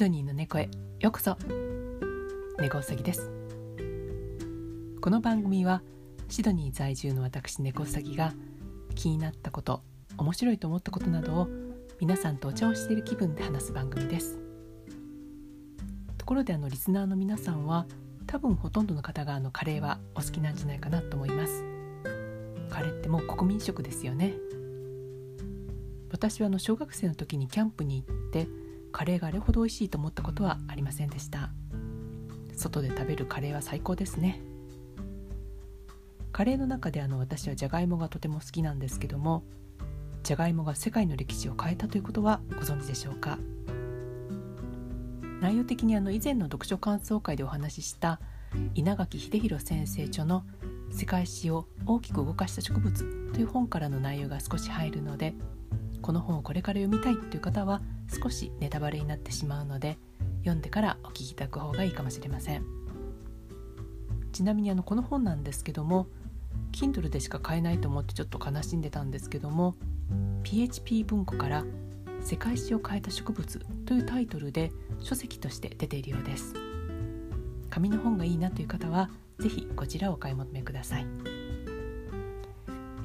ドニーの猫へ。ようこそ。猫うさぎです。この番組はシドニー在住の私猫うさぎが気になったこと面白いと思ったことなどを皆さんとお茶をしている気分で話す番組です。ところであのリスナーの皆さんは多分ほとんどの方があのカレーはお好きなんじゃないかなと思います。カレーってもう国民食ですよね。私はあの小学生の時にキャンプに行ってカレーがあれほど美味しいと思ったことはありませんでした。外で食べるカレーは最高ですね。カレーの中であの私はじゃがいもがとても好きなんですけどもじゃがいもが世界の歴史を変えたということはご存知でしょうか？内容的にあの以前の読書感想会でお話しした稲垣秀弘先生著の「世界史を大きく動かした植物」という本からの内容が少し入るのでこの本をこれから読みたいという方は少しネタバレになってしまうので読んでからお聞きいただく方がいいかもしれません。ちなみにあのこの本なんですけども Kindle でしか買えないと思ってちょっと悲しんでたんですけども PHP 文庫から「世界史を変えた植物」というタイトルで書籍として出ているようです。紙の本がいいなという方は是非こちらをお買い求めください、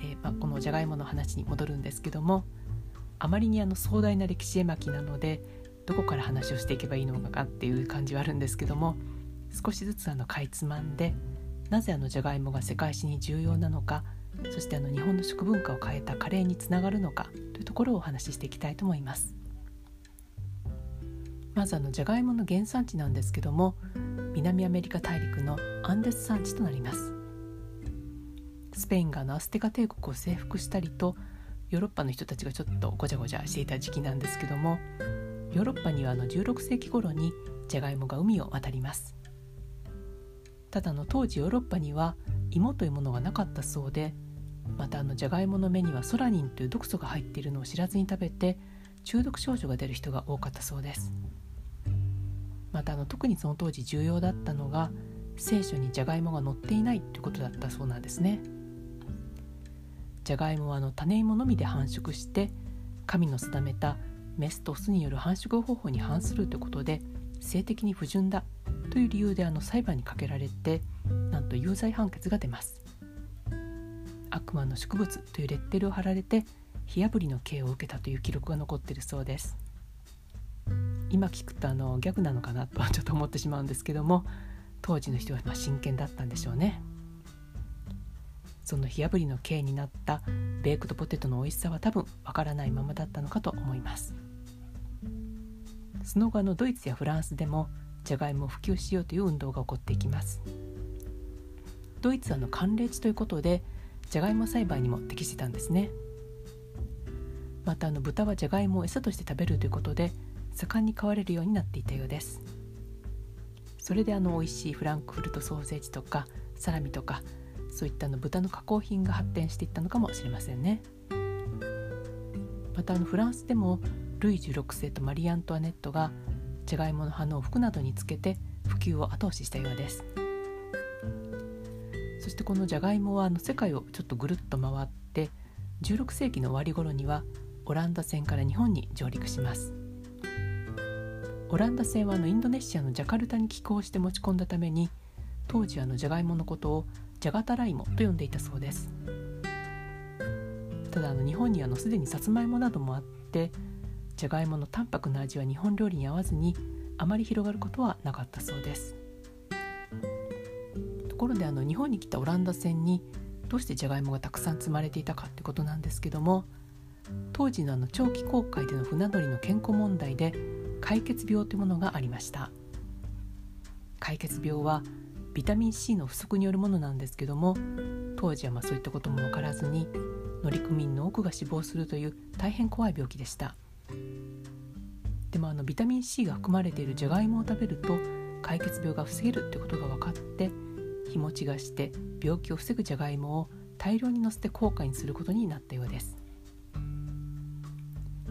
えー、まあ、このじゃがいもの話に戻るんですけどもあまりにあの壮大な歴史絵巻なのでどこから話をしていけばいいのかっていう感じはあるんですけども少しずつあのかいつまんでなぜあのじゃがいもが世界史に重要なのかそしてあの日本の食文化を変えたカレーにつながるのかというところをお話ししていきたいと思います。まずあのじゃがいもの原産地なんですけども南アメリカ大陸のアンデス山地となります。スペインがのアステカ帝国を征服したりとヨーロッパの人たちがちょっとごちゃごちゃしていた時期なんですけどもヨーロッパにはあの16世紀頃にジャガイモが海を渡ります。ただの当時ヨーロッパには芋というものがなかったそうでまたあのジャガイモの芽にはソラニンという毒素が入っているのを知らずに食べて中毒症状が出る人が多かったそうです。またあの特にその当時重要だったのが聖書にジャガイモが載っていないということだったそうなんですね。じゃがいもはあの種芋のみで繁殖して神の定めたメスとオスによる繁殖方法に反するということで性的に不純だという理由であの裁判にかけられてなんと有罪判決が出ます。悪魔の植物というレッテルを貼られて火あぶりの刑を受けたという記録が残っているそうです。今聞くとあのギャグなのかなとはちょっと思ってしまうんですけども当時の人はま真剣だったんでしょうね。その火あぶりの刑になったベークドポテトの美味しさは多分わからないままだったのかと思います。その後のドイツやフランスでもじゃがいもを普及しようという運動が起こっていきます。ドイツはの寒冷地ということでじゃがいも栽培にも適してたんですね。またあの豚はじゃがいもを餌として食べるということで盛んに飼われるようになっていたようです。それであの美味しいフランクフルトソーセージとかサラミとかそういったの豚の加工品が発展していったのかもしれませんね。またあのフランスでもルイ16世とマリー・アントワネットがじゃがいもの葉の服などにつけて普及を後押ししたようです。そしてこのじゃがいもはあの世界をちょっとぐるっと回って16世紀の終わり頃にはオランダ船から日本に上陸します。オランダ船はあのインドネシアのジャカルタに寄港して持ち込んだために当時あのじゃがいものことをじゃがたらいもと呼んでいたそうです。ただあの日本にはのすでにさつまいもなどもあってじゃがいもの淡白な味は日本料理に合わずにあまり広がることはなかったそうです。ところであの日本に来たオランダ船にどうしてじゃがいもがたくさん積まれていたかってことなんですけども当時のあの長期航海での船乗りの健康問題で解決病というものがありました。解決病はビタミン C の不足によるものなんですけども当時はまそういったことも分からずに乗組員の多くが死亡するという大変怖い病気でした。でもあのビタミン C が含まれているじゃがいもを食べると解決病が防げるってことが分かって日持ちがして病気を防ぐじゃがいもを大量に乗せて高価にすることになったようです。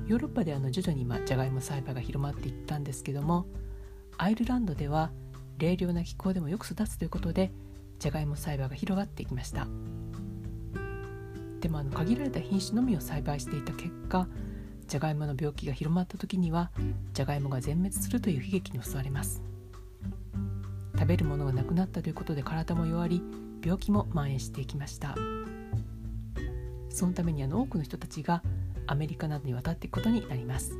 ヨーロッパであの徐々に今じゃがいも栽培が広まっていったんですけどもアイルランドでは冷涼な気候でもよく育つということでじゃがいも栽培が広がっていきました。でもあの限られた品種のみを栽培していた結果じゃがいもの病気が広まった時にはじゃがいもが全滅するという悲劇に襲われます。食べるものがなくなったということで体も弱り病気も蔓延していきました。そのためにあの多くの人たちがアメリカなどに渡っていくことになります。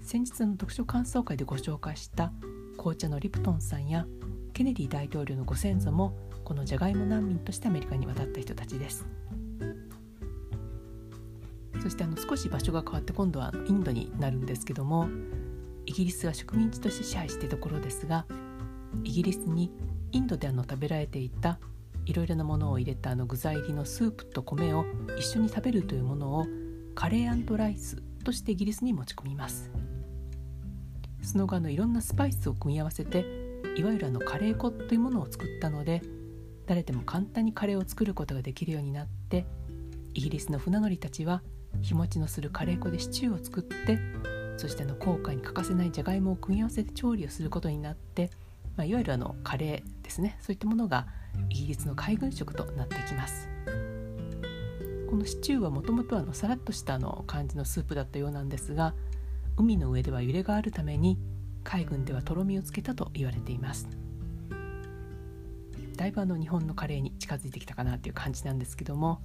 先日の読書感想会でご紹介した紅茶のリプトンさんやケネディ大統領のご先祖もこのジャガイモ難民としてアメリカに渡った人たちです。そしてあの少し場所が変わって今度はインドになるんですけどもイギリスは植民地として支配しているところですがイギリスにインドであの食べられていたいろいろなものを入れたあの具材入りのスープと米を一緒に食べるというものをカレーライスとしてイギリスに持ち込みます。その後あのいろんなスパイスを組み合わせていわゆるあのカレー粉というものを作ったので誰でも簡単にカレーを作ることができるようになってイギリスの船乗りたちは日持ちのするカレー粉でシチューを作ってそしてあの航海に欠かせないじゃがいもを組み合わせて調理をすることになって、まあ、いわゆるあのカレーですね。そういったものがイギリスの海軍食となっていきます。このシチューはもともとはさらっとしたあの感じのスープだったようなんですが海の上では揺れがあるために海軍ではとろみをつけたと言われています。だいぶあの日本のカレーに近づいてきたかなという感じなんですけども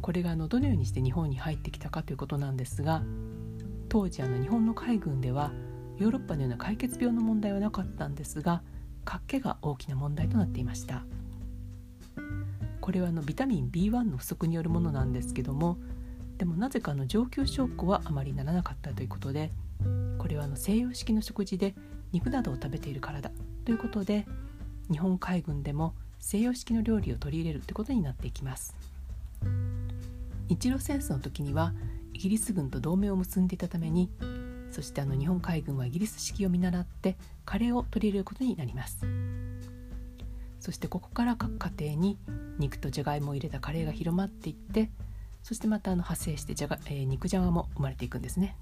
これがあのどのようにして日本に入ってきたかということなんですが当時あの日本の海軍ではヨーロッパのような解決病の問題はなかったんですが活気が大きな問題となっていました。これはあのビタミン B1 の不足によるものなんですけどもでもなぜかの上級証拠はあまりならなかったということでこれはあの西洋式の食事で肉などを食べているからだということで日本海軍でも西洋式の料理を取り入れるということになっていきます。日露戦争の時にはイギリス軍と同盟を結んでいたためにそしてあの日本海軍はイギリス式を見習ってカレーを取り入れることになります。そしてここから各家庭に肉とじゃがいもを入れたカレーが広まっていってそしてまたあの派生してじゃが、えー、肉じゃがも生まれていくんですね。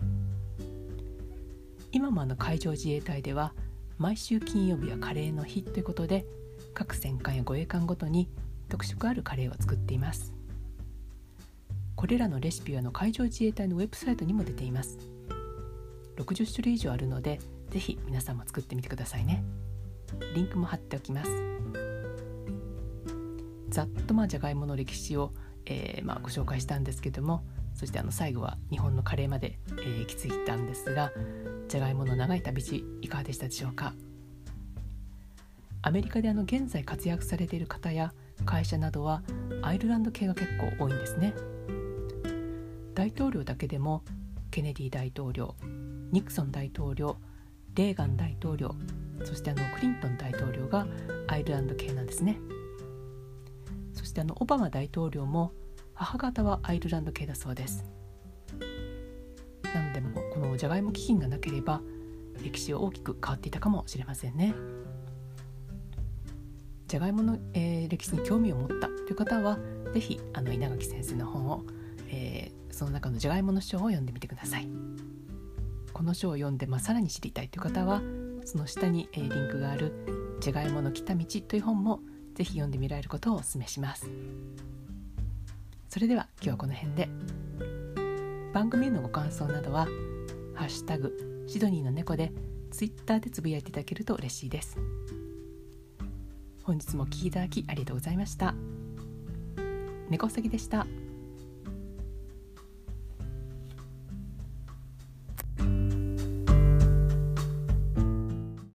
今もあの海上自衛隊では毎週金曜日はカレーの日ということで各戦艦や護衛艦ごとに特色あるカレーを作っています。これらのレシピはの海上自衛隊のウェブサイトにも出ています。60種類以上あるのでぜひ皆さんも作ってみてくださいね。リンクも貼っておきます。ざっとまあじゃがいもの歴史を、えー、まあご紹介したんですけどもそしてあの最後は日本のカレーまで、えー、行き着いたんですがじゃがいもの長い旅路いかがでしたでしょうか？アメリカであの現在活躍されている方や会社などはアイルランド系が結構多いんですね。大統領だけでもケネディ大統領ニクソン大統領レーガン大統領そしてあのクリントン大統領がアイルランド系なんですね。してあのオバマ大統領も母方はアイルランド系だそうです。なのでもこのじゃがいも基金がなければ歴史は大きく変わっていたかもしれませんね。じゃがいもの、えー、歴史に興味を持ったという方は是非あの稲垣先生の本を、えー、その中のじゃがいもの章を読んでみてください。この章を読んで、まあ、さらに知りたいという方はその下に、えー、リンクがある「じゃがいもの来た道」という本もぜひ読んでみられることをお勧めします。それでは今日はこの辺で。番組へのご感想などは「ハッシュタグシドニーの猫」でツイッターでつぶやいていただけると嬉しいです。本日もお聴きいただきありがとうございました。猫すぎでした。